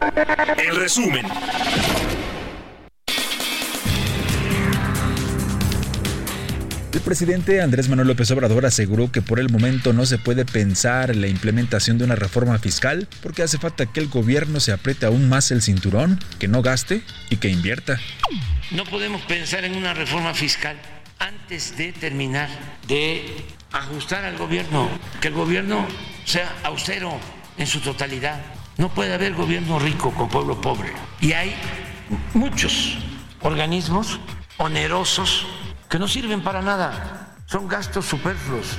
El resumen. El presidente Andrés Manuel López Obrador aseguró que por el momento no se puede pensar en la implementación de una reforma fiscal porque hace falta que el gobierno se apriete aún más el cinturón, que no gaste y que invierta. No podemos pensar en una reforma fiscal antes de terminar de ajustar al gobierno, que el gobierno sea austero en su totalidad. No puede haber gobierno rico con pueblo pobre. Y hay muchos organismos onerosos que no sirven para nada. Son gastos superfluos.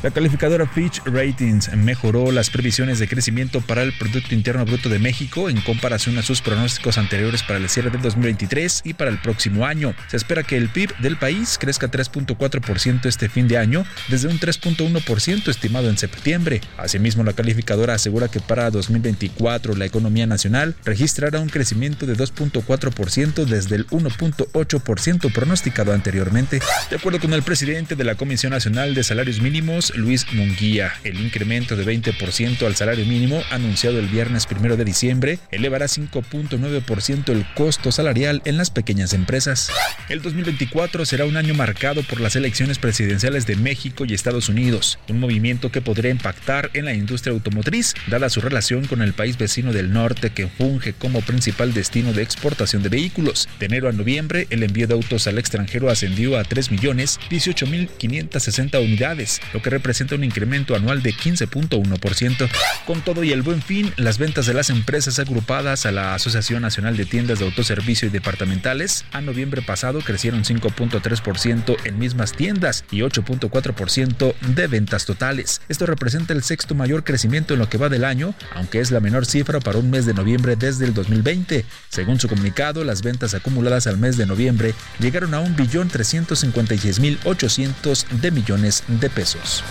La calificadora Fitch Ratings mejoró las previsiones de crecimiento para el Producto Interno Bruto de México en comparación a sus pronósticos anteriores para el cierre del 2023 y para el próximo año. Se espera que el PIB del país crezca 3.4% este fin de año, desde un 3.1% estimado en septiembre. Asimismo, la calificadora asegura que para 2024 la economía nacional registrará un crecimiento de 2.4% desde el 1.8% pronosticado anteriormente. De acuerdo con el presidente de la Comisión Nacional de Salarios Mínimos, Luis Munguía, el incremento de 20% al salario mínimo anunciado el viernes 1 de diciembre elevará 5.9% el costo salarial en las pequeñas empresas. El 2024 será un año marcado por las elecciones presidenciales de México y Estados Unidos, un movimiento que podría impactar en la industria automotriz, dada su relación con el país vecino del norte que funge como principal destino de exportación de vehículos. De enero a noviembre, el envío de autos al extranjero ascendió a 3.018.560 unidades, lo que representa un incremento anual de 15.1%. Con todo y el buen fin, las ventas de las empresas agrupadas a la Asociación Nacional de Tiendas de Autoservicio y Departamentales a noviembre pasado crecieron 5.3% en mismas tiendas y 8.4% de ventas totales. Esto representa el sexto mayor crecimiento en lo que va del año, aunque es la menor cifra para un mes de noviembre desde el 2020. Según su comunicado, las ventas acumuladas al mes de noviembre llegaron a 1.356.800 de millones de pesos.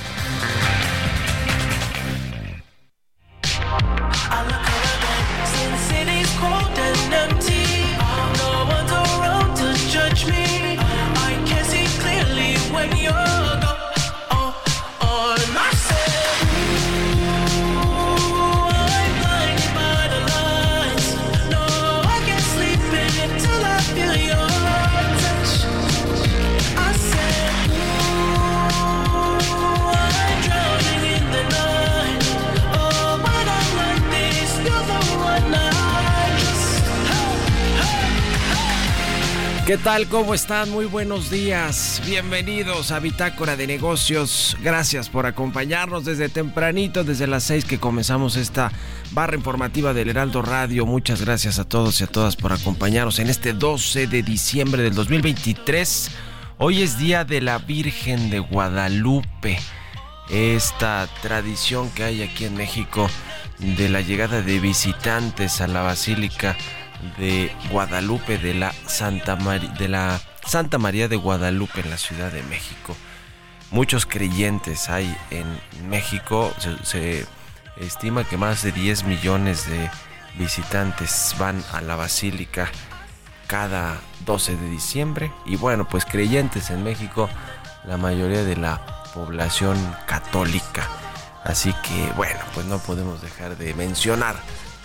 I look around since city's cold and empty. ¿Qué tal? ¿Cómo están? Muy buenos días. Bienvenidos a Bitácora de Negocios. Gracias por acompañarnos desde tempranito, desde las 6 que comenzamos esta barra informativa del Heraldo Radio. Muchas gracias a todos y a todas por acompañarnos en este 12 de diciembre del 2023. Hoy es Día de la Virgen de Guadalupe. Esta tradición que hay aquí en México de la llegada de visitantes a la Basílica de Guadalupe de la Santa María de la Santa María de Guadalupe en la Ciudad de México. Muchos creyentes hay en México. Se, se estima que más de 10 millones de visitantes van a la basílica cada 12 de diciembre. Y bueno, pues creyentes en México, la mayoría de la población católica. Así que bueno, pues no podemos dejar de mencionar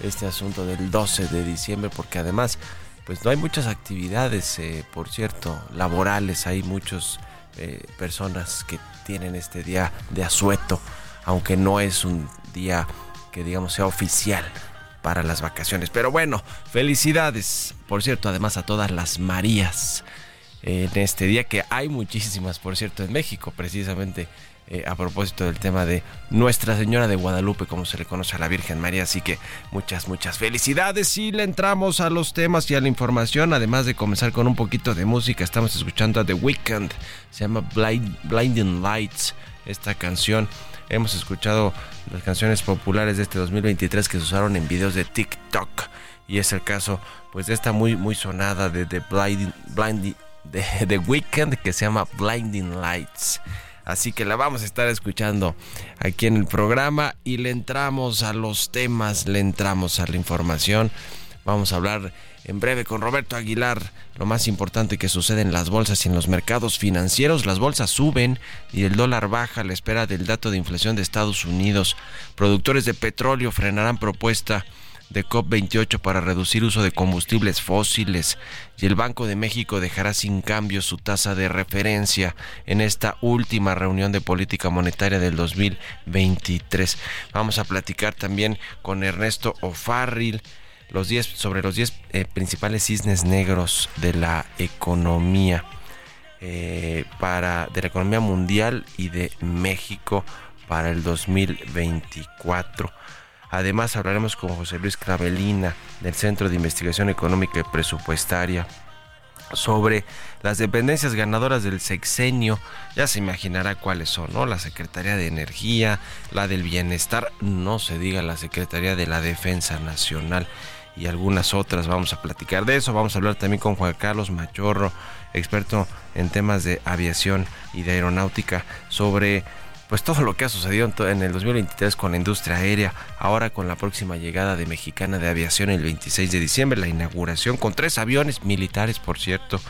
este asunto del 12 de diciembre porque además pues no hay muchas actividades, eh, por cierto, laborales, hay muchas eh, personas que tienen este día de asueto, aunque no es un día que digamos sea oficial para las vacaciones. Pero bueno, felicidades, por cierto, además a todas las Marías en este día, que hay muchísimas, por cierto, en México, precisamente eh, a propósito del tema de Nuestra Señora de Guadalupe, como se le conoce a la Virgen María. Así que muchas, muchas felicidades. Y le entramos a los temas y a la información, además de comenzar con un poquito de música. Estamos escuchando a The Weeknd, se llama Blind, Blinding Lights, esta canción. Hemos escuchado las canciones populares de este 2023 que se usaron en videos de TikTok. Y es el caso pues de esta muy muy sonada de The Blinding, de The Weeknd que se llama Blinding Lights. Así que la vamos a estar escuchando aquí en el programa y le entramos a los temas, le entramos a la información. Vamos a hablar en breve con Roberto Aguilar lo más importante que sucede en las bolsas y en los mercados financieros. Las bolsas suben y el dólar baja a la espera del dato de inflación de Estados Unidos. Productores de petróleo frenarán propuesta de COP28 para reducir uso de combustibles fósiles y el Banco de México dejará sin cambio su tasa de referencia en esta última reunión de política monetaria del 2023. Vamos a platicar también con Ernesto O'Farrill los 10 sobre los 10 eh, principales cisnes negros de la economía eh, para de la economía mundial y de México para el 2024. Además hablaremos con José Luis Clavelina del Centro de Investigación Económica y Presupuestaria sobre las dependencias ganadoras del sexenio. Ya se imaginará cuáles son, ¿no? La Secretaría de Energía, la del Bienestar, no se diga la Secretaría de la Defensa Nacional y algunas otras. Vamos a platicar de eso. Vamos a hablar también con Juan Carlos Machorro, experto en temas de aviación y de aeronáutica, sobre pues todo lo que ha sucedido en el 2023 con la industria aérea, ahora con la próxima llegada de Mexicana de Aviación el 26 de diciembre, la inauguración con tres aviones militares, por cierto,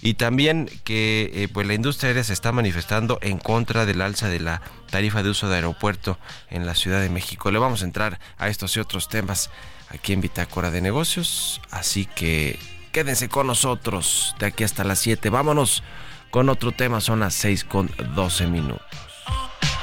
y también que eh, pues la industria aérea se está manifestando en contra del alza de la tarifa de uso de aeropuerto en la Ciudad de México. Le vamos a entrar a estos y otros temas aquí en Bitácora de Negocios, así que quédense con nosotros de aquí hasta las 7. Vámonos con otro tema, son las 6 con 12 minutos.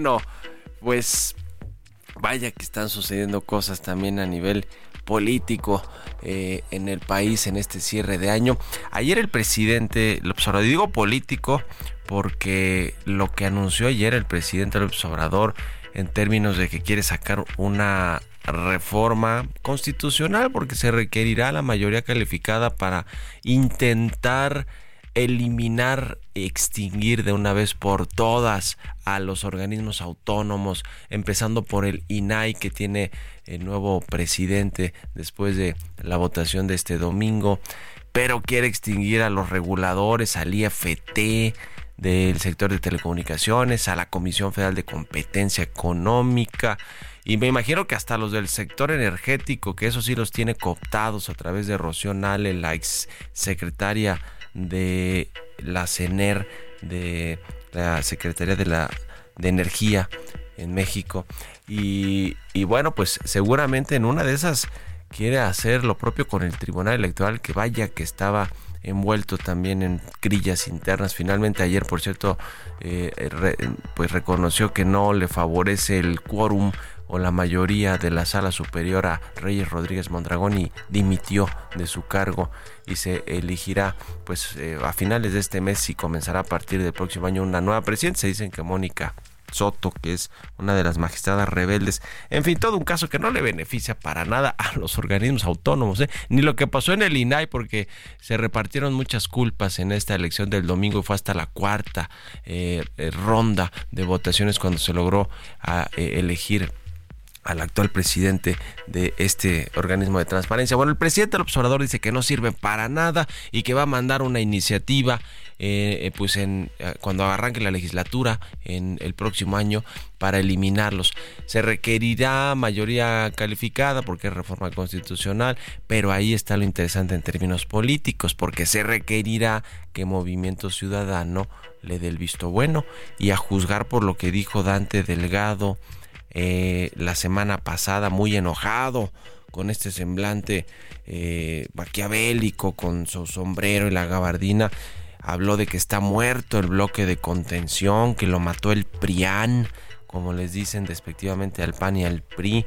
Bueno, pues vaya que están sucediendo cosas también a nivel político eh, en el país en este cierre de año. Ayer el presidente López digo político porque lo que anunció ayer el presidente López en términos de que quiere sacar una reforma constitucional porque se requerirá la mayoría calificada para intentar eliminar, extinguir de una vez por todas a los organismos autónomos, empezando por el INAI que tiene el nuevo presidente después de la votación de este domingo, pero quiere extinguir a los reguladores, al IFT del sector de telecomunicaciones, a la Comisión Federal de Competencia Económica, y me imagino que hasta los del sector energético, que eso sí los tiene cooptados a través de Rocío Nale, la ex secretaria de la CENER, de la Secretaría de la de Energía en México. Y, y bueno, pues seguramente en una de esas quiere hacer lo propio con el Tribunal Electoral, que vaya que estaba envuelto también en grillas internas. Finalmente ayer, por cierto, eh, re- pues reconoció que no le favorece el quórum o la mayoría de la sala superior a Reyes Rodríguez Mondragón y dimitió de su cargo y se elegirá pues eh, a finales de este mes y comenzará a partir del próximo año una nueva presidenta. Se dicen que Mónica Soto, que es una de las magistradas rebeldes. En fin, todo un caso que no le beneficia para nada a los organismos autónomos, ¿eh? ni lo que pasó en el INAI, porque se repartieron muchas culpas en esta elección del domingo y fue hasta la cuarta eh, eh, ronda de votaciones cuando se logró a, eh, elegir al actual presidente de este organismo de transparencia. Bueno, el presidente del observador dice que no sirve para nada y que va a mandar una iniciativa eh, eh, pues eh, cuando arranque la legislatura en el próximo año para eliminarlos. Se requerirá mayoría calificada porque es reforma constitucional, pero ahí está lo interesante en términos políticos, porque se requerirá que Movimiento Ciudadano le dé el visto bueno y a juzgar por lo que dijo Dante Delgado eh, la semana pasada muy enojado con este semblante eh, maquiavélico con su sombrero y la gabardina habló de que está muerto el bloque de contención que lo mató el PRIAN como les dicen despectivamente al PAN y al PRI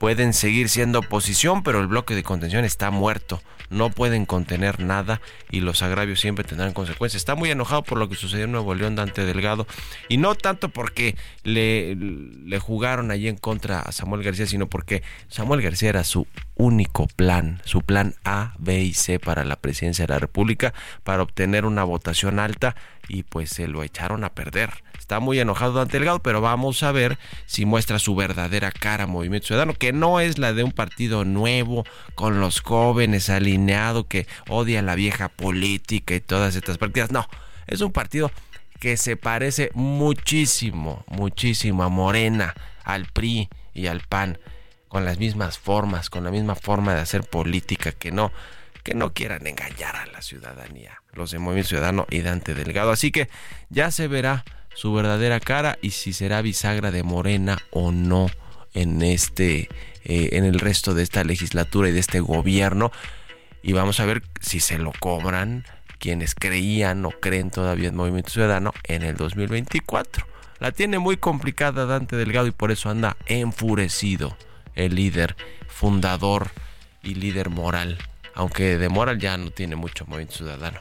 pueden seguir siendo oposición pero el bloque de contención está muerto no pueden contener nada y los agravios siempre tendrán consecuencias. Está muy enojado por lo que sucedió en Nuevo León Dante Delgado y no tanto porque le, le jugaron allí en contra a Samuel García, sino porque Samuel García era su único plan, su plan A, B y C para la presidencia de la República, para obtener una votación alta y pues se lo echaron a perder. Está muy enojado Dante Delgado, pero vamos a ver si muestra su verdadera cara Movimiento Ciudadano, que no es la de un partido nuevo, con los jóvenes alineado, que odia la vieja política y todas estas partidas. No, es un partido que se parece muchísimo, muchísimo a Morena, al PRI y al PAN, con las mismas formas, con la misma forma de hacer política, que no, que no quieran engañar a la ciudadanía, los de Movimiento Ciudadano y Dante Delgado. Así que ya se verá su verdadera cara y si será bisagra de Morena o no en este eh, en el resto de esta legislatura y de este gobierno y vamos a ver si se lo cobran quienes creían o creen todavía en Movimiento Ciudadano en el 2024. La tiene muy complicada Dante Delgado y por eso anda enfurecido el líder fundador y líder moral, aunque de moral ya no tiene mucho Movimiento Ciudadano.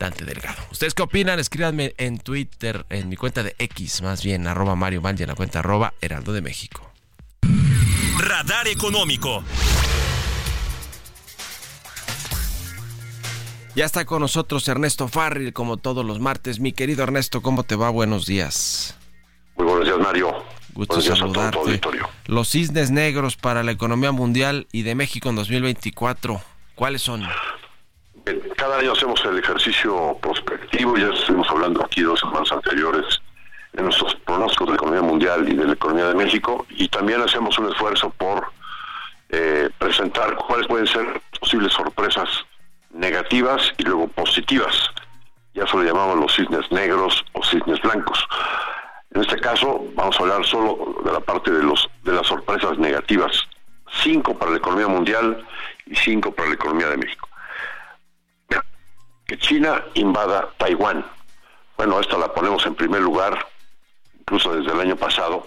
Dante Delgado. ¿Ustedes qué opinan? Escríbanme en Twitter, en mi cuenta de X, más bien, arroba Mario Mal y en la cuenta arroba Heraldo de México. Radar Económico. Ya está con nosotros Ernesto Farril, como todos los martes. Mi querido Ernesto, ¿cómo te va? Buenos días. Muy buenos días, Mario. Gusto buenos días a todo tu saludarte. auditorio. Los cisnes negros para la economía mundial y de México en 2024, ¿cuáles son? Cada año hacemos el ejercicio prospectivo, ya estuvimos hablando aquí dos semanas anteriores de nuestros pronósticos de la economía mundial y de la economía de México, y también hacemos un esfuerzo por eh, presentar cuáles pueden ser posibles sorpresas negativas y luego positivas. Ya se lo llamamos los cisnes negros o cisnes blancos. En este caso vamos a hablar solo de la parte de las sorpresas negativas. Cinco para la economía mundial y cinco para la economía de México. Que China invada Taiwán. Bueno, esta la ponemos en primer lugar incluso desde el año pasado,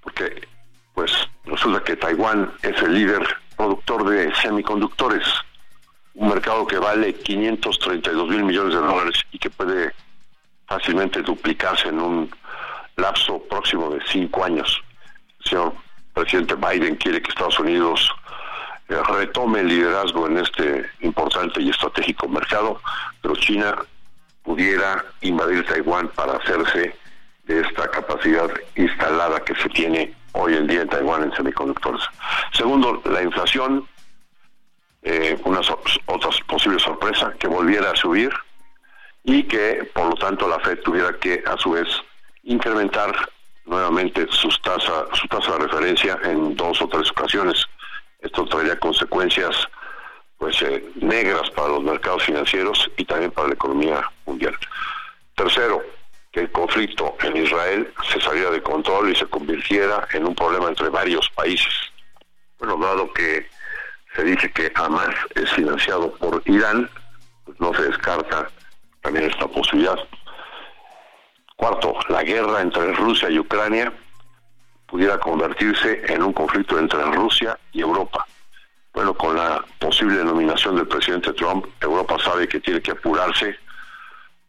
porque pues resulta que Taiwán es el líder productor de semiconductores, un mercado que vale 532 mil millones de dólares y que puede fácilmente duplicarse en un lapso próximo de cinco años. El señor presidente Biden quiere que Estados Unidos retome el liderazgo en este importante y estratégico mercado, pero China pudiera invadir Taiwán para hacerse de esta capacidad instalada que se tiene hoy en día en Taiwán en semiconductores. Segundo, la inflación, eh, una so- otra posible sorpresa, que volviera a subir y que por lo tanto la Fed tuviera que a su vez incrementar nuevamente sus tasa, su tasa de referencia en dos o tres ocasiones. Esto traería consecuencias pues eh, negras para los mercados financieros y también para la economía mundial. Tercero, que el conflicto en Israel se saliera de control y se convirtiera en un problema entre varios países. Bueno, dado que se dice que Hamas es financiado por Irán, pues no se descarta también esta posibilidad. Cuarto, la guerra entre Rusia y Ucrania pudiera convertirse en un conflicto entre Rusia y Europa. Bueno, con la posible nominación del presidente Trump, Europa sabe que tiene que apurarse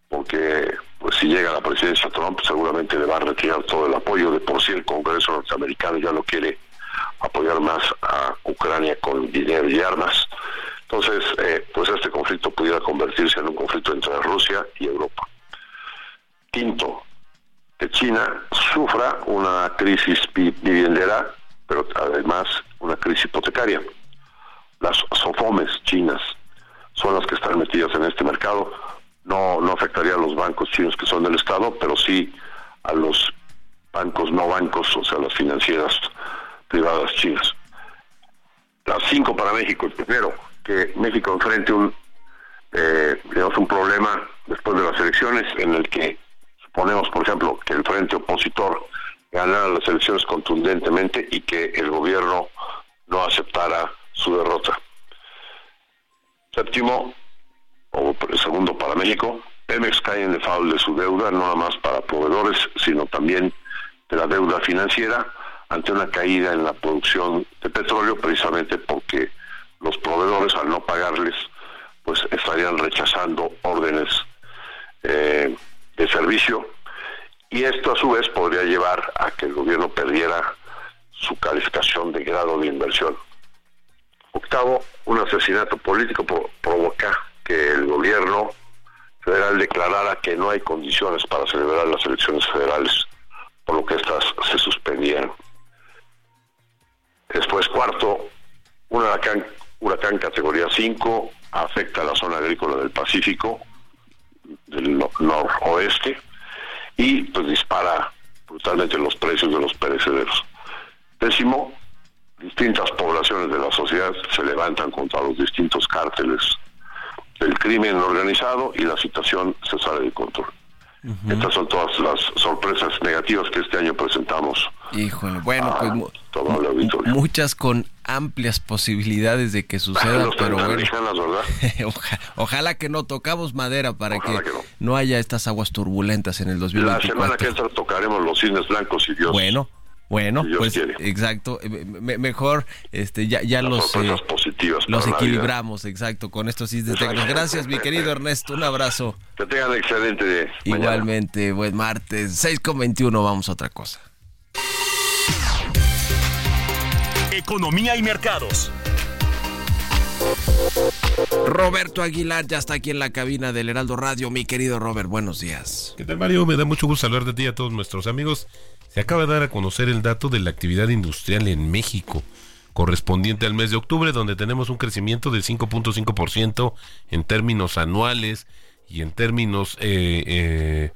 porque pues si llega la presidencia Trump seguramente le va a retirar todo el apoyo. De por sí el Congreso norteamericano ya no quiere apoyar más a Ucrania con dinero y armas. Entonces, eh, pues este conflicto pudiera convertirse en un conflicto entre Rusia y Europa. Quinto, China sufra una crisis vi- viviendera, pero además una crisis hipotecaria. Las SOFOMES chinas son las que están metidas en este mercado. No, no afectaría a los bancos chinos que son del Estado, pero sí a los bancos no bancos, o sea, las financieras privadas chinas. Las cinco para México. El primero, que México enfrente un, eh, digamos, un problema después de las elecciones en el que suponemos, por ejemplo, que el frente opositor ganara las elecciones contundentemente y que el gobierno no aceptara su derrota. Séptimo, o segundo para México, Pemex cae en default de su deuda, no nada más para proveedores, sino también de la deuda financiera ante una caída en la producción de petróleo, precisamente porque los proveedores al no pagarles, pues estarían rechazando órdenes eh, de servicio y esto a su vez podría llevar a que el gobierno perdiera su calificación de grado de inversión. Octavo, un asesinato político pro- provoca que el gobierno federal declarara que no hay condiciones para celebrar las elecciones federales, por lo que estas se suspendieron. Después, cuarto, un huracán, huracán categoría 5 afecta a la zona agrícola del Pacífico, del no- noroeste, y pues dispara brutalmente los precios de los perecederos. Décimo, distintas poblaciones de la sociedad se levantan contra los distintos cárteles del crimen organizado y la situación se sale de control. Estas son todas las sorpresas negativas que este año presentamos Híjole, bueno, pues todo muchas con amplias posibilidades de que sucedan, pero bueno, americanos, ¿verdad? oja- ojalá que no tocamos madera para que, Ojalá que no. no haya estas aguas turbulentas en el La semana que 2024. entra tocaremos los cines blancos y Dios. Bueno, bueno, Si pues quiere. exacto, eh, me- mejor este ya ya Las los eh, positivas los equilibramos, exacto, con estos cisnes Exacto. técnicos. Gracias, mi querido Ernesto, un abrazo. Que tengan excelente mañana. Igualmente, buen martes, 6 con 21, vamos a otra cosa. Economía y mercados. Roberto Aguilar ya está aquí en la cabina del Heraldo Radio. Mi querido Robert, buenos días. ¿Qué tal, Mario? Me da mucho gusto hablar de ti a todos nuestros amigos. Se acaba de dar a conocer el dato de la actividad industrial en México, correspondiente al mes de octubre, donde tenemos un crecimiento del 5.5% en términos anuales y en términos eh, eh,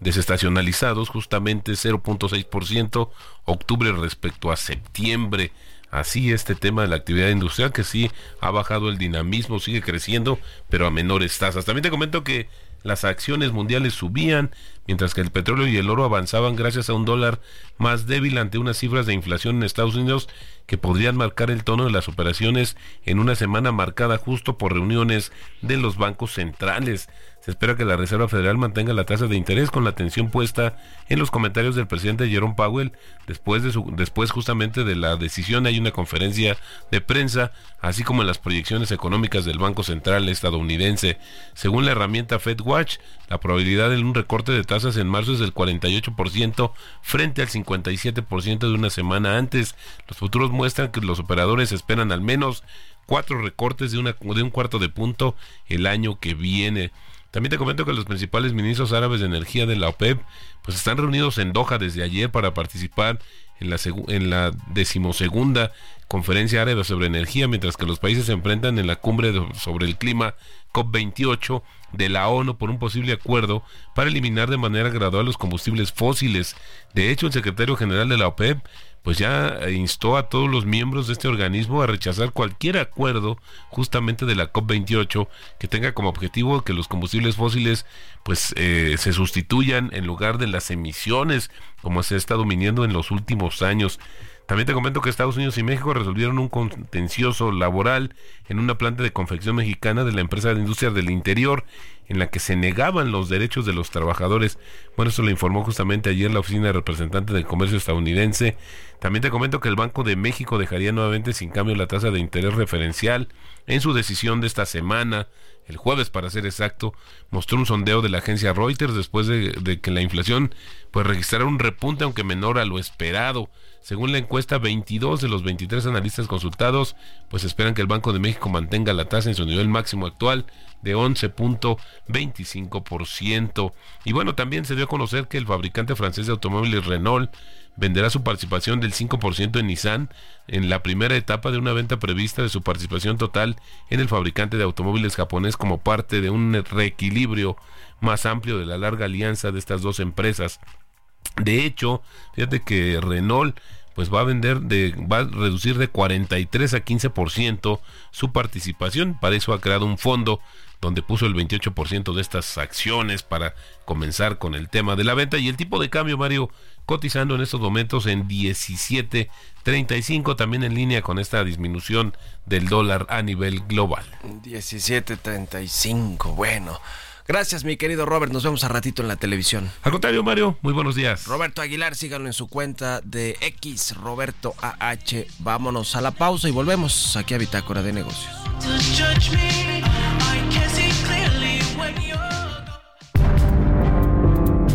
desestacionalizados, justamente 0.6% octubre respecto a septiembre. Así este tema de la actividad industrial que sí ha bajado el dinamismo, sigue creciendo, pero a menores tasas. También te comento que las acciones mundiales subían, mientras que el petróleo y el oro avanzaban gracias a un dólar más débil ante unas cifras de inflación en Estados Unidos que podrían marcar el tono de las operaciones en una semana marcada justo por reuniones de los bancos centrales. Se espera que la Reserva Federal mantenga la tasa de interés con la atención puesta en los comentarios del presidente Jerome Powell después de su, después justamente de la decisión hay una conferencia de prensa así como en las proyecciones económicas del Banco Central estadounidense. Según la herramienta FedWatch, la probabilidad de un recorte de tasas en marzo es del 48% frente al 57% de una semana antes. Los futuros muestran que los operadores esperan al menos cuatro recortes de, una, de un cuarto de punto el año que viene. También te comento que los principales ministros árabes de energía de la OPEP pues están reunidos en Doha desde ayer para participar en la, en la decimosegunda conferencia árabe sobre energía, mientras que los países se enfrentan en la cumbre sobre el clima COP28 de la ONU por un posible acuerdo para eliminar de manera gradual los combustibles fósiles. De hecho, el secretario general de la OPEP pues ya instó a todos los miembros de este organismo a rechazar cualquier acuerdo justamente de la COP28 que tenga como objetivo que los combustibles fósiles pues eh, se sustituyan en lugar de las emisiones como se ha estado viniendo en los últimos años. También te comento que Estados Unidos y México resolvieron un contencioso laboral en una planta de confección mexicana de la empresa de industria del interior en la que se negaban los derechos de los trabajadores. Bueno, eso lo informó justamente ayer la oficina de representante del comercio estadounidense. También te comento que el Banco de México dejaría nuevamente sin cambio la tasa de interés referencial en su decisión de esta semana el jueves para ser exacto, mostró un sondeo de la agencia Reuters después de, que la inflación pues registrara un repunte aunque menor a lo esperado. Según la encuesta, 22 de los 23 analistas consultados pues esperan que el Banco de México mantenga la tasa en su nivel máximo actual de 11.25%. Y bueno, también se dio a conocer que el fabricante francés de automóviles Renault venderá su participación del 5% en Nissan en la primera etapa de una venta prevista de su participación total en el fabricante de automóviles japonés como parte de un reequilibrio más amplio de la larga alianza de estas dos empresas. De hecho, fíjate que Renault pues va a vender de va a reducir de 43 a 15% su participación, para eso ha creado un fondo donde puso el 28% de estas acciones para comenzar con el tema de la venta y el tipo de cambio Mario cotizando en estos momentos en 17.35, también en línea con esta disminución del dólar a nivel global. 17.35, bueno. Gracias, mi querido Robert. Nos vemos a ratito en la televisión. Al contrario, Mario, muy buenos días. Roberto Aguilar, síganlo en su cuenta de X, Roberto AH. Vámonos a la pausa y volvemos aquí a Bitácora de Negocios.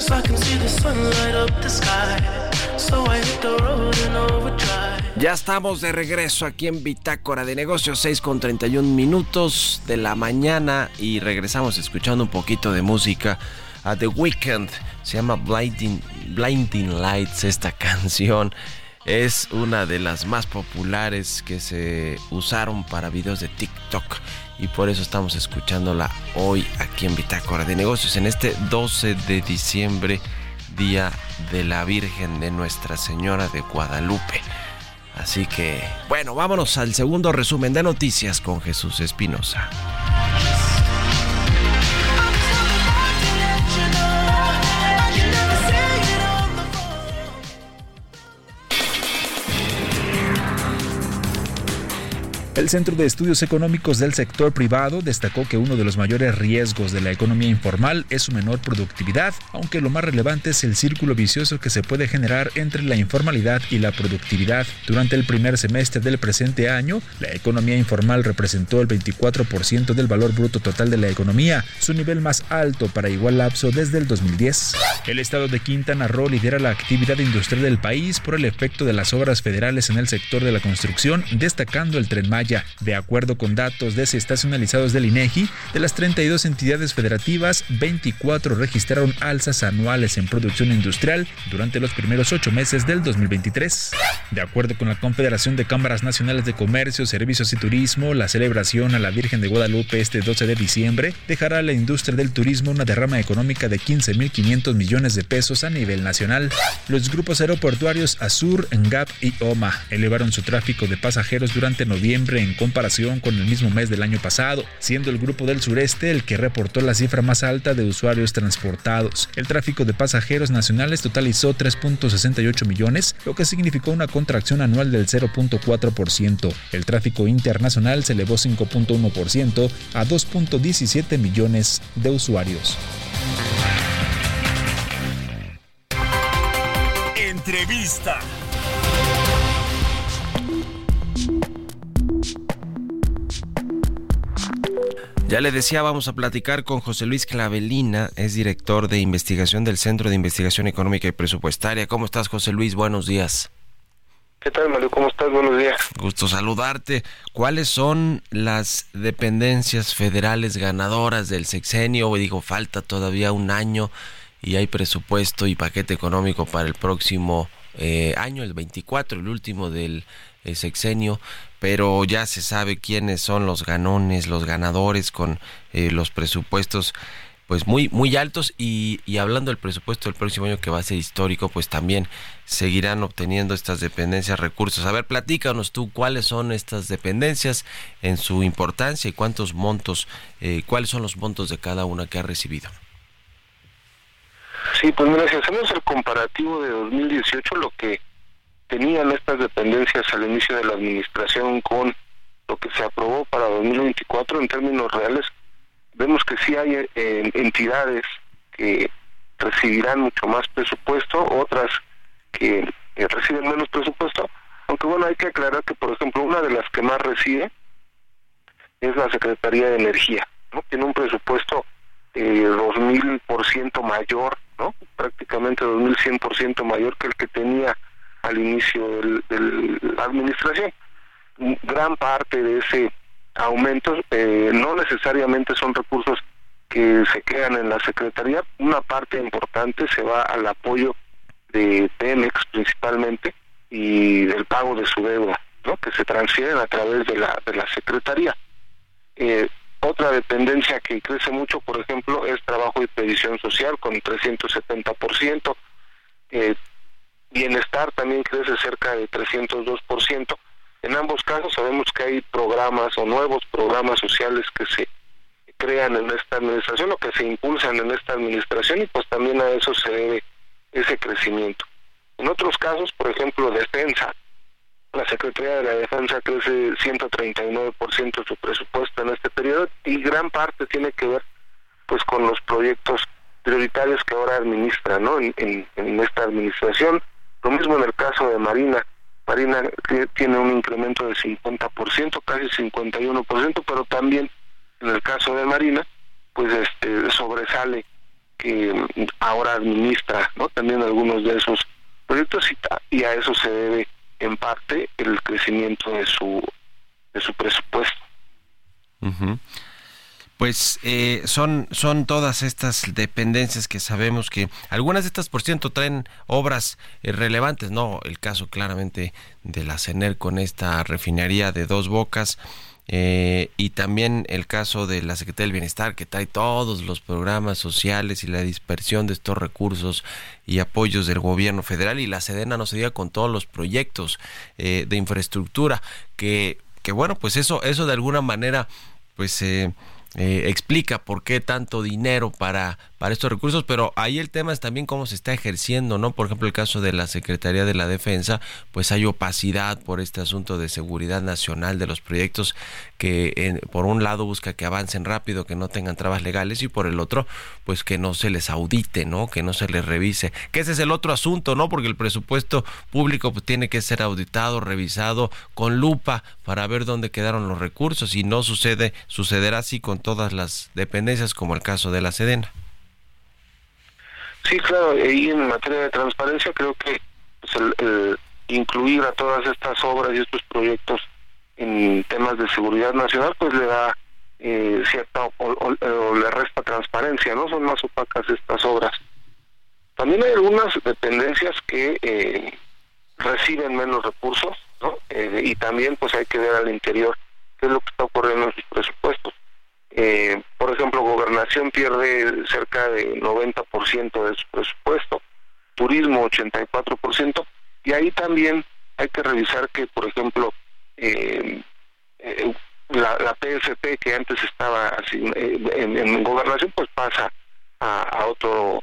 Cause I can see the sun light up the sky. So I hit the road. Ya estamos de regreso aquí en Bitácora de Negocios, 6 con 31 minutos de la mañana y regresamos escuchando un poquito de música a The Weeknd. Se llama Blinding, Blinding Lights esta canción. Es una de las más populares que se usaron para videos de TikTok y por eso estamos escuchándola hoy aquí en Bitácora de Negocios en este 12 de diciembre, Día de la Virgen de Nuestra Señora de Guadalupe. Así que, bueno, vámonos al segundo resumen de noticias con Jesús Espinosa. El Centro de Estudios Económicos del Sector Privado destacó que uno de los mayores riesgos de la economía informal es su menor productividad, aunque lo más relevante es el círculo vicioso que se puede generar entre la informalidad y la productividad. Durante el primer semestre del presente año, la economía informal representó el 24% del valor bruto total de la economía, su nivel más alto para igual lapso desde el 2010. El estado de Quintana Roo lidera la actividad industrial del país por el efecto de las obras federales en el sector de la construcción, destacando el tren Maya. De acuerdo con datos desestacionalizados del INEGI, de las 32 entidades federativas, 24 registraron alzas anuales en producción industrial durante los primeros ocho meses del 2023. De acuerdo con la Confederación de Cámaras Nacionales de Comercio, Servicios y Turismo, la celebración a la Virgen de Guadalupe este 12 de diciembre dejará a la industria del turismo una derrama económica de 15.500 millones de pesos a nivel nacional. Los grupos aeroportuarios Azur, Ngap y OMA elevaron su tráfico de pasajeros durante noviembre en comparación con el mismo mes del año pasado, siendo el grupo del sureste el que reportó la cifra más alta de usuarios transportados. El tráfico de pasajeros nacionales totalizó 3.68 millones, lo que significó una contracción anual del 0.4%. El tráfico internacional se elevó 5.1% a 2.17 millones de usuarios. Entrevista. Ya le decía, vamos a platicar con José Luis Clavelina, es director de investigación del Centro de Investigación Económica y Presupuestaria. ¿Cómo estás, José Luis? Buenos días. ¿Qué tal, Mario? ¿Cómo estás? Buenos días. Gusto saludarte. ¿Cuáles son las dependencias federales ganadoras del sexenio? Digo, falta todavía un año y hay presupuesto y paquete económico para el próximo eh, año, el 24, el último del eh, sexenio, pero ya se sabe quiénes son los ganones, los ganadores con eh, los presupuestos pues muy muy altos y, hablando del presupuesto del próximo año que va a ser histórico, pues también seguirán obteniendo estas dependencias recursos. A ver, platícanos tú cuáles son estas dependencias en su importancia y cuántos montos, eh, cuáles son los montos de cada una que ha recibido. Sí, pues mira, si hacemos el comparativo de 2018, lo que tenían estas dependencias al inicio de la administración con lo que se aprobó para 2024 en términos reales, vemos que sí hay eh, entidades que recibirán mucho más presupuesto, otras que reciben menos presupuesto, aunque bueno, hay que aclarar que, por ejemplo, una de las que más recibe es la Secretaría de Energía, ¿no? Tiene un presupuesto eh, 2000% mayor, ¿no? Prácticamente 2100% mayor que el que tenía al inicio de la administración. Gran parte de ese aumento eh, no necesariamente son recursos que se quedan en la Secretaría, una parte importante se va al apoyo de Pemex principalmente y del pago de su deuda, ¿no? que se transfieren a través de la, de la Secretaría. Eh, otra dependencia que crece mucho, por ejemplo, es trabajo y previsión social con 370%. Eh, bienestar también crece cerca de 302%. En ambos casos sabemos que hay programas o nuevos programas sociales que se crean en esta administración o que se impulsan en esta administración y pues también a eso se debe ese crecimiento. En otros casos, por ejemplo, defensa, la Secretaría de la Defensa crece 139% su presupuesto en este periodo y gran parte tiene que ver pues con los proyectos prioritarios que ahora administra ¿no? en, en, en esta administración. Lo mismo en el caso de Marina. Marina tiene un incremento de 50%, casi 51%, pero también en el caso de Marina, pues este sobresale que ahora administra, ¿no? También algunos de esos proyectos y, a eso se debe en parte el crecimiento de su de su presupuesto. Ujú. Pues eh, son, son todas estas dependencias que sabemos que algunas de estas, por ciento, traen obras eh, relevantes, ¿no? El caso claramente de la CENER con esta refinería de dos bocas eh, y también el caso de la Secretaría del Bienestar que trae todos los programas sociales y la dispersión de estos recursos y apoyos del gobierno federal y la Sedena no se diga con todos los proyectos eh, de infraestructura que, que bueno, pues eso, eso de alguna manera pues eh, eh, explica por qué tanto dinero para, para estos recursos, pero ahí el tema es también cómo se está ejerciendo, ¿no? Por ejemplo, el caso de la Secretaría de la Defensa, pues hay opacidad por este asunto de seguridad nacional de los proyectos que en- por un lado busca que avancen rápido, que no tengan trabas legales y por el otro, pues que no se les audite, ¿no? Que no se les revise. Que ese es el otro asunto, ¿no? Porque el presupuesto público pues, tiene que ser auditado, revisado con lupa para ver dónde quedaron los recursos y no sucede, sucederá así con todas las dependencias como el caso de la Sedena. Sí, claro, y en materia de transparencia creo que pues, el, incluir a todas estas obras y estos proyectos en temas de seguridad nacional pues le da eh, cierta o le resta transparencia, ¿no? Son más opacas estas obras. También hay algunas dependencias que eh, reciben menos recursos, ¿no? Eh, y también pues hay que ver al interior qué es lo que está ocurriendo en sus presupuestos. Eh, por ejemplo, gobernación pierde cerca de 90% de su presupuesto, turismo 84%, y ahí también hay que revisar que, por ejemplo, eh, eh, la, la que antes estaba así, eh, en, gobernación, pues pasa a, otro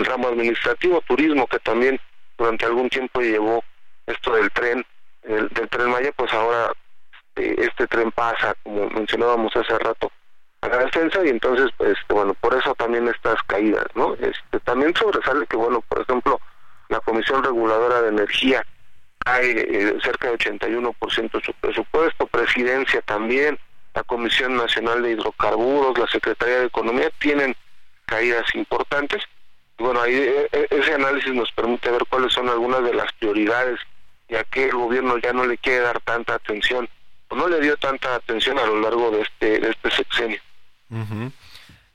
ramo administrativo, turismo, que también durante algún tiempo llevó esto del tren, del tren Maya, pues ahora este, este tren pasa, como mencionábamos hace rato, a la defensa y entonces, pues, bueno, por eso también estas caídas, ¿no? Este, también sobresale que, bueno, por ejemplo, la Comisión Reguladora de Energía cae eh, cerca de 81% de su presupuesto, Presidencia también, la Comisión Nacional de Hidrocarburos, la Secretaría de Economía tienen caídas importantes. Bueno, ahí eh, eh, ese análisis nos permite ver cuáles son algunas de las prioridades, ya que el gobierno ya no le quiere dar tanta atención, no le dio tanta atención a lo largo de este, de este sexenio.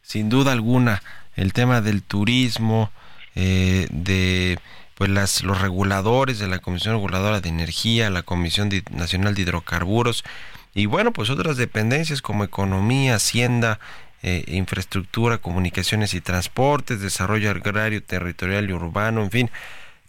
Sin duda alguna, el tema del turismo, eh, de pues las, los reguladores de la Comisión Reguladora de Energía, la Comisión Nacional de Hidrocarburos y bueno, pues otras dependencias como economía, hacienda, eh, infraestructura, comunicaciones y transportes, desarrollo agrario, territorial y urbano, en fin,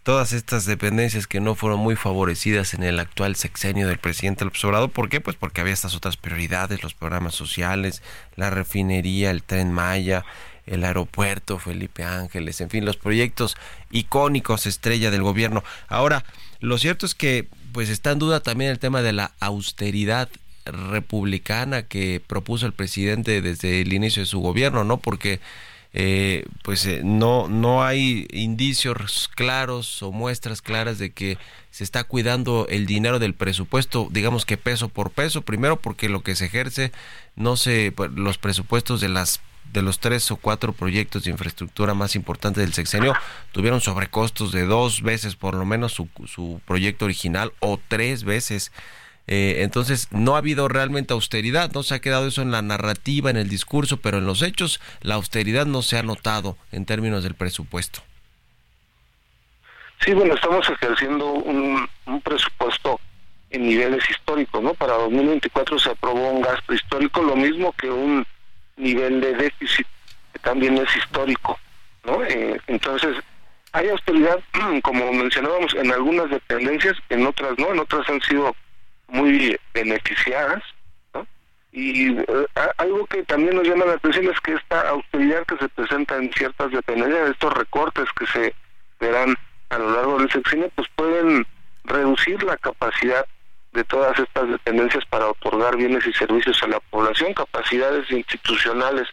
todas estas dependencias que no fueron muy favorecidas en el actual sexenio del presidente López Obrador. ¿Por qué? Pues porque había estas otras prioridades, los programas sociales, la refinería, el tren Maya, el aeropuerto Felipe Ángeles, en fin, los proyectos icónicos estrella del gobierno. Ahora, lo cierto es que pues está en duda también el tema de la austeridad republicana que propuso el presidente desde el inicio de su gobierno, ¿no? Porque eh, pues eh, no, no hay indicios claros o muestras claras de que se está cuidando el dinero del presupuesto, digamos que peso por peso, primero porque lo que se ejerce, no se, pues, los presupuestos de las de los tres o cuatro proyectos de infraestructura más importantes del sexenio tuvieron sobrecostos de dos veces por lo menos su, su proyecto original o tres veces eh, entonces no ha habido realmente austeridad, no se ha quedado eso en la narrativa, en el discurso, pero en los hechos la austeridad no se ha notado en términos del presupuesto. Sí, bueno, estamos ejerciendo un, presupuesto en niveles históricos, ¿no? Para 2024 se aprobó un gasto histórico, lo mismo que un nivel de déficit que también es histórico, ¿no? Eh, entonces, hay austeridad, como mencionábamos, en algunas dependencias, en otras no, en otras han sido muy beneficiadas. Y eh, a- algo que también nos llama la atención es que esta austeridad que se presenta en ciertas dependencias, estos recortes que se verán a lo largo del sexenio, pues pueden reducir la capacidad de todas estas dependencias para otorgar bienes y servicios a la población, capacidades institucionales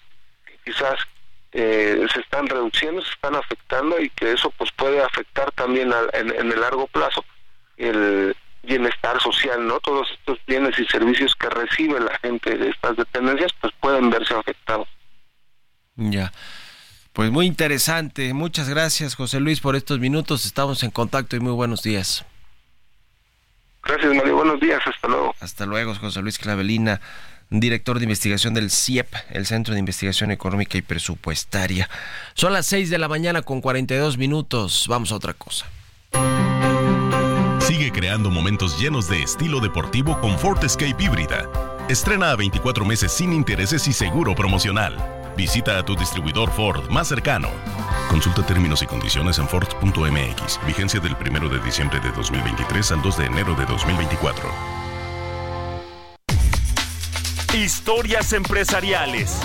que quizás eh, se están reduciendo, se están afectando y que eso pues puede afectar también al- en, en el largo plazo el bienestar social, ¿no? Todos estos bienes y servicios que recibe la gente de estas dependencias pues pueden verse afectados. Ya. Pues muy interesante. Muchas gracias, José Luis, por estos minutos. Estamos en contacto y muy buenos días. Gracias, Mario. Buenos días. Hasta luego. Hasta luego, José Luis Clavelina, director de investigación del CIEP, el Centro de Investigación Económica y Presupuestaria. Son las 6 de la mañana con 42 minutos. Vamos a otra cosa. Creando momentos llenos de estilo deportivo con Ford Escape híbrida. Estrena a 24 meses sin intereses y seguro promocional. Visita a tu distribuidor Ford más cercano. Consulta términos y condiciones en Ford.mx. Vigencia del 1 de diciembre de 2023 al 2 de enero de 2024. Historias empresariales.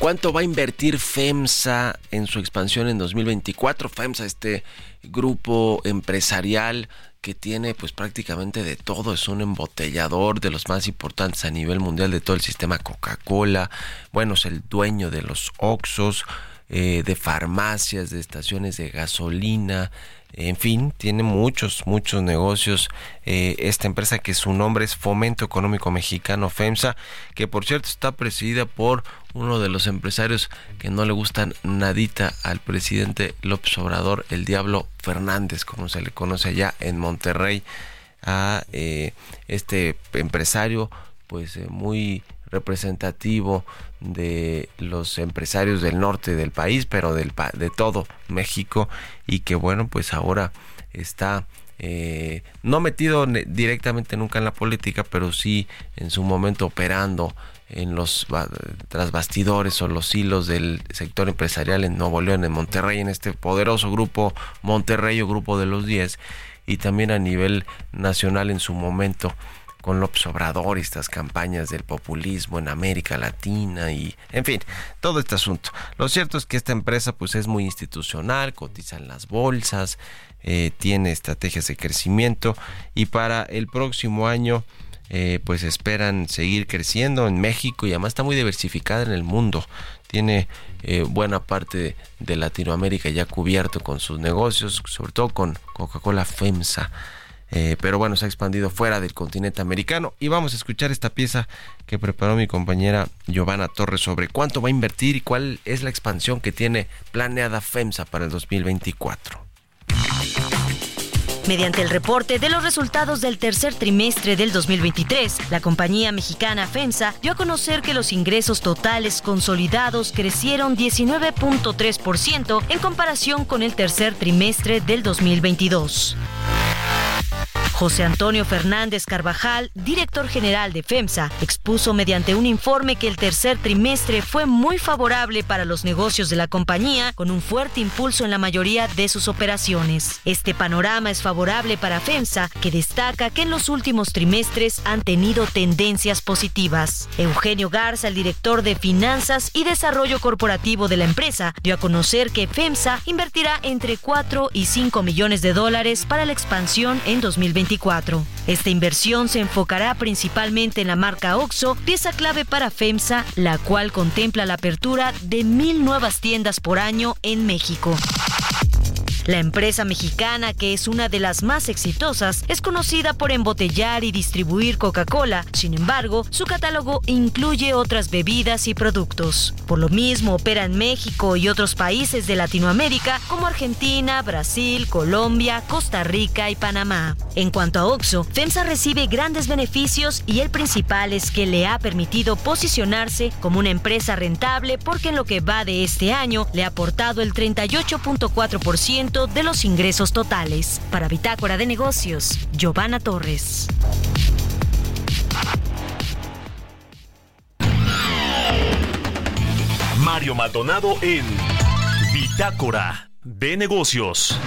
¿Cuánto va a invertir FEMSA en su expansión en 2024? FEMSA, este grupo empresarial que tiene pues prácticamente de todo, es un embotellador de los más importantes a nivel mundial de todo el sistema Coca-Cola, bueno, es el dueño de los Oxos, eh, de farmacias, de estaciones de gasolina, en fin, tiene muchos, muchos negocios. Eh, esta empresa que su nombre es Fomento Económico Mexicano, FEMSA, que por cierto está presidida por uno de los empresarios que no le gustan nadita al presidente López Obrador, el Diablo Fernández, como se le conoce allá en Monterrey, a eh, este empresario pues eh, muy representativo de los empresarios del norte del país, pero del, de todo México y que bueno, pues ahora está eh, no metido directamente nunca en la política, pero sí en su momento operando en los tras bastidores o los hilos del sector empresarial en Nuevo León, en Monterrey, en este poderoso grupo Monterrey o Grupo de los 10 y también a nivel nacional en su momento con López Obrador y estas campañas del populismo en América Latina y en fin, todo este asunto. Lo cierto es que esta empresa pues es muy institucional, cotiza en las bolsas, eh, tiene estrategias de crecimiento y para el próximo año eh, pues esperan seguir creciendo en México y además está muy diversificada en el mundo. Tiene eh, buena parte de, de Latinoamérica ya cubierto con sus negocios, sobre todo con Coca-Cola FEMSA. Eh, pero bueno, se ha expandido fuera del continente americano. Y vamos a escuchar esta pieza que preparó mi compañera Giovanna Torres sobre cuánto va a invertir y cuál es la expansión que tiene planeada FEMSA para el 2024. Mediante el reporte de los resultados del tercer trimestre del 2023, la compañía mexicana FEMSA dio a conocer que los ingresos totales consolidados crecieron 19.3% en comparación con el tercer trimestre del 2022. José Antonio Fernández Carvajal, director general de FEMSA, expuso mediante un informe que el tercer trimestre fue muy favorable para los negocios de la compañía, con un fuerte impulso en la mayoría de sus operaciones. Este panorama es favorable para FEMSA, que destaca que en los últimos trimestres han tenido tendencias positivas. Eugenio Garza, el director de Finanzas y Desarrollo Corporativo de la empresa, dio a conocer que FEMSA invertirá entre 4 y 5 millones de dólares para la expansión en 2024. Esta inversión se enfocará principalmente en la marca OXO, pieza clave para FEMSA, la cual contempla la apertura de mil nuevas tiendas por año en México. La empresa mexicana, que es una de las más exitosas, es conocida por embotellar y distribuir Coca-Cola. Sin embargo, su catálogo incluye otras bebidas y productos. Por lo mismo, opera en México y otros países de Latinoamérica como Argentina, Brasil, Colombia, Costa Rica y Panamá. En cuanto a Oxxo, FEMSA recibe grandes beneficios y el principal es que le ha permitido posicionarse como una empresa rentable porque en lo que va de este año le ha aportado el 38.4% de los ingresos totales. Para Bitácora de Negocios, Giovanna Torres. Mario Maldonado en Bitácora de Negocios.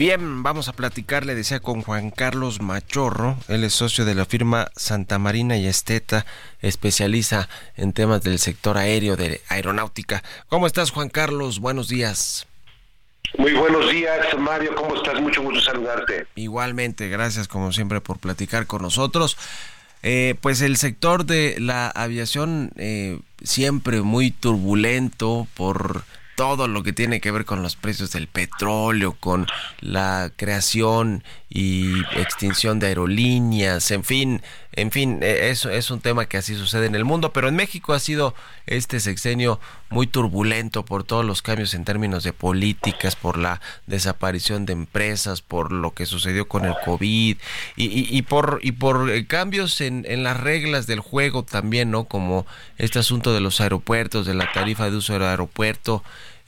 Bien, vamos a platicar, le decía, con Juan Carlos Machorro. Él es socio de la firma Santa Marina y Esteta, especializa en temas del sector aéreo, de aeronáutica. ¿Cómo estás, Juan Carlos? Buenos días. Muy buenos días, Mario. ¿Cómo estás? Mucho gusto saludarte. Igualmente, gracias como siempre por platicar con nosotros. Eh, pues el sector de la aviación eh, siempre muy turbulento por todo lo que tiene que ver con los precios del petróleo, con la creación y extinción de aerolíneas, en fin, en fin, e, eso es un tema que así sucede en el mundo, pero en México ha sido este sexenio muy turbulento por todos los cambios en términos de políticas, por la desaparición de empresas, por lo que sucedió con el COVID y, y, por y por eh, cambios en, en las reglas del juego también, ¿no? Como este asunto de los aeropuertos, de la tarifa de uso del aeropuerto.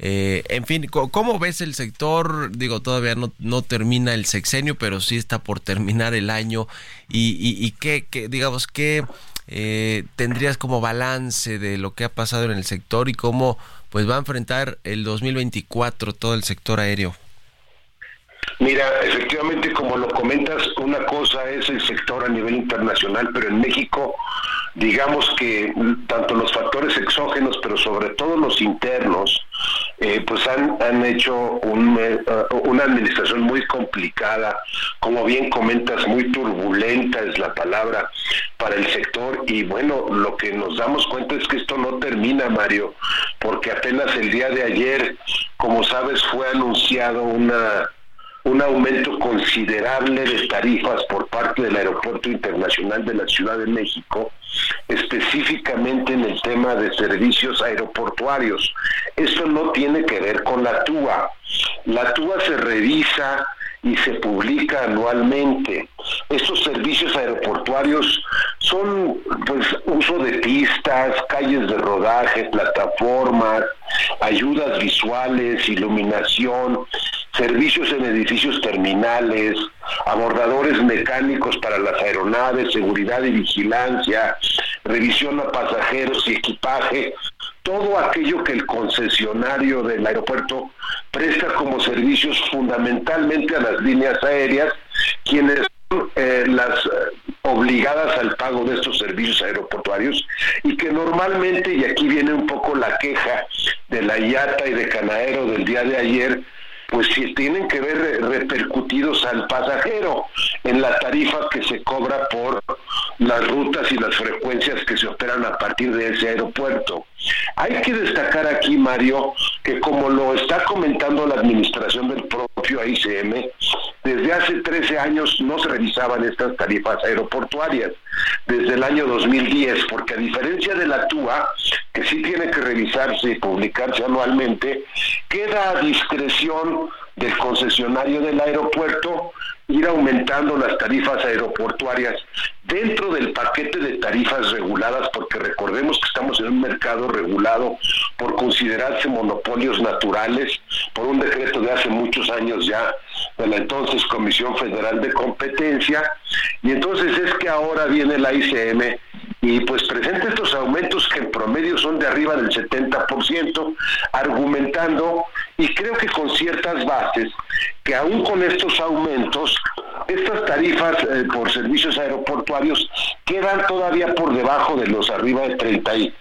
Eh, en fin, ¿cómo ves el sector? Digo, todavía no, termina el sexenio, pero sí está por terminar el año. ¿Y, qué, digamos, qué eh, tendrías como balance de lo que ha pasado en el sector y cómo pues va a enfrentar el 2024 todo el sector aéreo? Mira, efectivamente, como lo comentas, una cosa es el sector a nivel internacional, pero en México, digamos que tanto los factores exógenos, pero sobre todo los internos, eh, pues han, han hecho un, uh, una administración muy complicada, como bien comentas, muy turbulenta es la palabra para el sector. Y bueno, lo que nos damos cuenta es que esto no termina, Mario, porque apenas el día de ayer, como sabes, fue anunciado una un aumento considerable de tarifas por parte del Aeropuerto Internacional de la Ciudad de México, específicamente en el tema de servicios aeroportuarios. Esto no tiene que ver con la TUA. La TUA se revisa y se publica anualmente. Estos servicios aeroportuarios son pues uso de pistas, calles de rodaje, plataformas, ayudas visuales, iluminación, servicios en edificios terminales, abordadores mecánicos para las aeronaves, seguridad y vigilancia, revisión a pasajeros y equipaje, todo aquello que el concesionario del aeropuerto presta como servicios fundamentalmente a las líneas aéreas, quienes son eh, las eh, obligadas al pago de estos servicios aeroportuarios y que normalmente, y aquí viene un poco la queja de la IATA y de Canaero del día de ayer, pues si tienen que ver repercutidos al pasajero en la tarifa que se cobra por las rutas y las frecuencias que se operan a partir de ese aeropuerto. Hay que destacar aquí, Mario, que como lo está comentando la administración del propio AICM, desde hace 13 años no se revisaban estas tarifas aeroportuarias, desde el año 2010, porque a diferencia de la TUA, que sí tiene que revisarse y publicarse anualmente, queda a discreción del concesionario del aeropuerto ir aumentando las tarifas aeroportuarias dentro del paquete de tarifas reguladas, porque recordemos que estamos en un mercado regulado por considerarse monopolios naturales, por un decreto de hace muchos años ya de la entonces Comisión Federal de Competencia, y entonces es que ahora viene la ICM y pues presenta estos aumentos que en promedio son de arriba del 70%, argumentando, y creo que con ciertas bases, que aún con estos aumentos, estas tarifas eh, por servicios aeroportuarios quedan todavía por debajo de los arriba de 30 y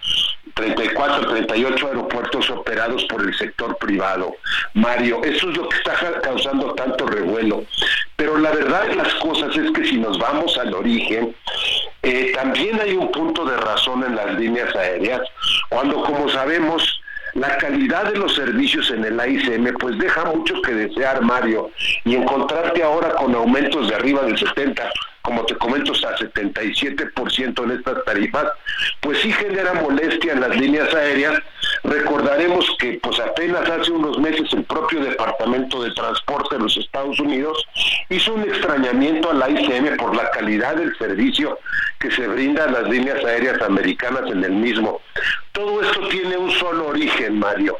34, 38 aeropuertos operados por el sector privado. Mario, eso es lo que está causando tanto revuelo. Pero la verdad de las cosas es que si nos vamos al origen, eh, también hay un punto de razón en las líneas aéreas, cuando como sabemos, la calidad de los servicios en el AICM pues deja mucho que desear, Mario, y encontrarte ahora con aumentos de arriba del 70, como te comento, hasta 77% en estas tarifas, pues sí genera molestia en las líneas aéreas. Recordaremos que pues apenas hace unos meses el propio Departamento de Transporte de los Estados Unidos hizo un extrañamiento a la ICM por la calidad del servicio que se brinda a las líneas aéreas americanas en el mismo. Todo esto tiene un solo origen, Mario,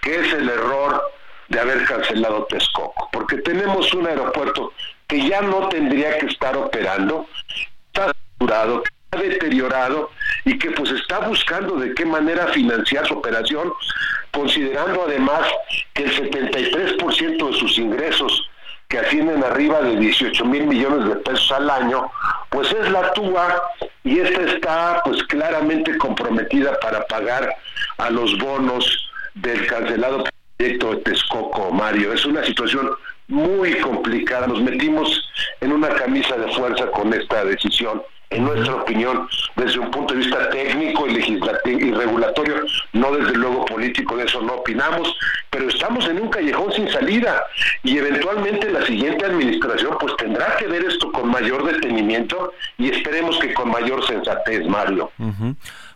que es el error de haber cancelado Texcoco, porque tenemos un aeropuerto que ya no tendría que estar operando, está saturado, está deteriorado y que pues está buscando de qué manera financiar su operación, considerando además que el 73% de sus ingresos que ascienden arriba de 18 mil millones de pesos al año, pues es la TUA y esta está pues claramente comprometida para pagar a los bonos del cancelado proyecto de Texcoco, Mario. Es una situación muy complicada. Nos metimos en una camisa de fuerza con esta decisión. En nuestra opinión, desde un punto de vista técnico y legislativo y regulatorio, no desde luego político, de eso no opinamos, pero estamos en un callejón sin salida y eventualmente la siguiente administración pues tendrá que ver esto con mayor detenimiento y esperemos que con mayor sensatez, Mario.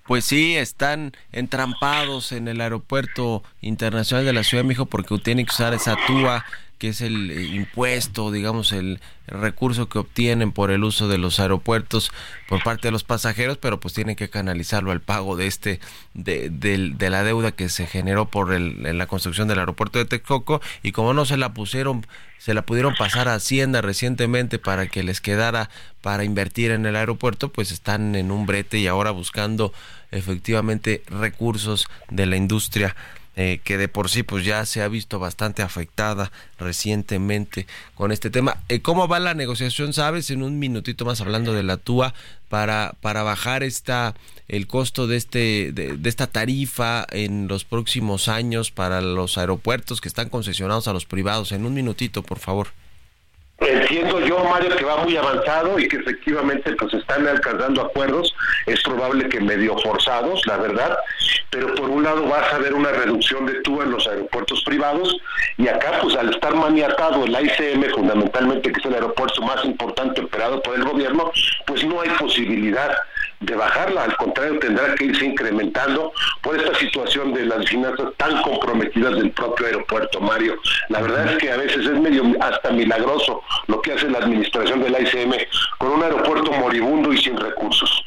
Pues sí, están entrampados en el aeropuerto internacional de la Ciudad de México porque tienen que usar esa TUA, que es el eh, impuesto, digamos, el recurso que obtienen por el uso de los aeropuertos por parte de los pasajeros, pero pues tienen que canalizarlo al pago de este, de, del- de la deuda que se generó por el, la construcción del aeropuerto de Texcoco. Y como no se la pusieron se la pudieron pasar a Hacienda recientemente para que les quedara para invertir en el aeropuerto, pues están en un brete y ahora buscando efectivamente recursos de la industria eh, que de por sí pues ya se ha visto bastante afectada recientemente con este tema. Eh, ¿Cómo va la negociación, sabes? En un minutito más hablando de la TUA para, para bajar esta el costo de este de, de esta tarifa en los próximos años para los aeropuertos que están concesionados a los privados. En un minutito, por favor. Entiendo yo, Mario, que va muy avanzado y que efectivamente pues están alcanzando acuerdos, es probable que medio forzados, la verdad, pero por un lado vas a ver una reducción de TUA en los aeropuertos privados. Y acá pues al estar maniatado el ICM fundamentalmente, que es el aeropuerto más importante operado por el gobierno, pues no hay posibilidad de bajarla, al contrario tendrá que irse incrementando por esta situación de las finanzas tan comprometidas del propio aeropuerto, Mario. La verdad es que a veces es medio hasta milagroso lo que hace la administración del ICM con un aeropuerto moribundo y sin recursos.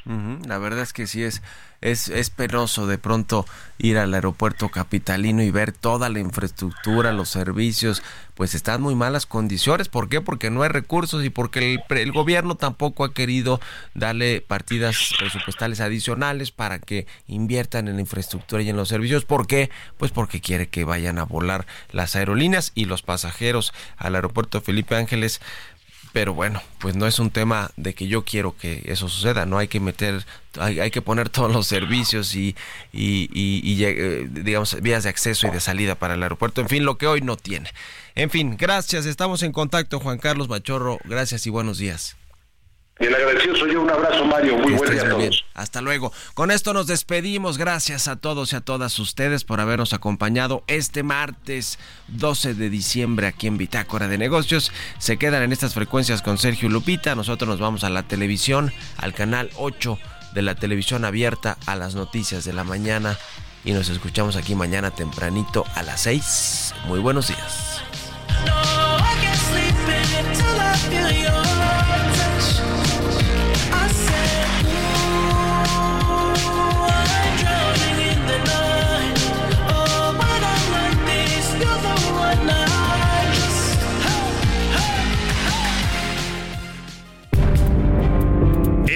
La verdad es que sí es, es, es penoso de pronto ir al aeropuerto capitalino y ver toda la infraestructura, los servicios, pues están en muy malas condiciones. ¿Por qué? Porque no hay recursos y porque el, el gobierno tampoco ha querido darle partidas presupuestales adicionales para que inviertan en la infraestructura y en los servicios. ¿Por qué? Pues porque quiere que vayan a volar las aerolíneas y los pasajeros al aeropuerto Felipe Ángeles pero bueno, pues no es un tema de que yo quiero que eso suceda, no hay que meter, hay, hay que poner todos los servicios y, y, y- y eh, digamos, vías de acceso y de salida para el aeropuerto, en fin, lo que hoy no tiene. En fin, gracias, estamos en contacto, Juan Carlos Machorro, gracias y buenos días. Y el agradecido soy yo, un abrazo Mario, muy buen día a bien. todos. Hasta luego. Con esto nos despedimos. Gracias a todos y a todas ustedes por habernos acompañado este martes 12 de diciembre aquí en Bitácora de Negocios. Se quedan en estas frecuencias con Sergio y Lupita. Nosotros nos vamos a la televisión, al canal 8 de la televisión abierta a las noticias de la mañana. Y nos escuchamos aquí mañana tempranito a las 6. Muy buenos días. No,